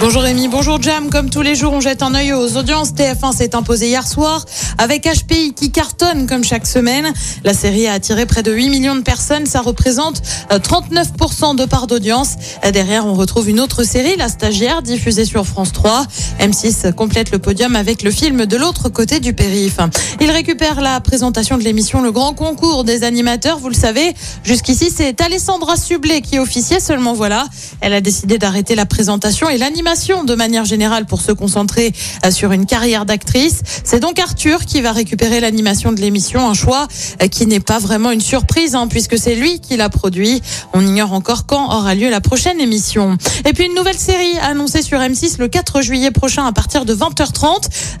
Bonjour Rémi, bonjour Jam. Comme tous les jours, on jette un œil aux audiences. TF1 s'est imposé hier soir avec HPI qui cartonne comme chaque semaine. La série a attiré près de 8 millions de personnes. Ça représente euh, 39% de part d'audience. Euh, Derrière, on retrouve une autre série, La Stagiaire, diffusée sur France 3. M6 complète le podium avec le film de l'autre côté du périph. Il récupère la présentation de l'émission Le Grand Concours des animateurs. Vous le savez, jusqu'ici, c'est Alessandra Sublet qui officiait. Seulement voilà, elle a décidé d'arrêter la présentation et l'animation de manière générale pour se concentrer euh, sur une carrière d'actrice. C'est donc Arthur qui va récupérer l'animation de l'émission, un choix euh, qui n'est pas vraiment une surprise hein, puisque c'est lui qui l'a produit. On ignore encore quand aura lieu la prochaine émission. Et puis une nouvelle série annoncée sur M6 le 4 juillet prochain à partir de 20h30.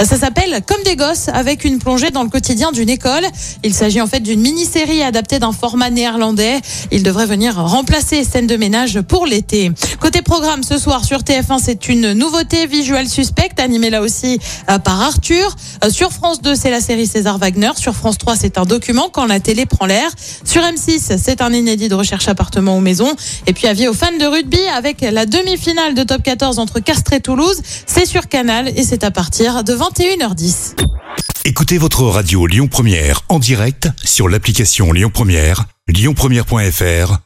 Euh, Ça s'appelle Comme des gosses avec une plongée dans le quotidien d'une école. Il s'agit en fait d'une mini-série adaptée d'un format néerlandais. Il devrait venir remplacer scène de ménage pour l'été. Côté programme ce soir sur TF1, c'est une nouveauté visuelle suspecte animée là aussi euh, par Arthur. Euh, sur France 2, c'est la série César Wagner. Sur France 3, c'est un document quand la télé prend l'air. Sur M6, c'est un inédit de recherche appartement ou maison. Et puis avis aux fans de rugby avec la demi-finale de Top 14 entre Castres et Toulouse. C'est sur Canal et c'est à partir de 21h10. Écoutez votre radio Lyon Première en direct sur l'application Lyon Première, lyonpremière.fr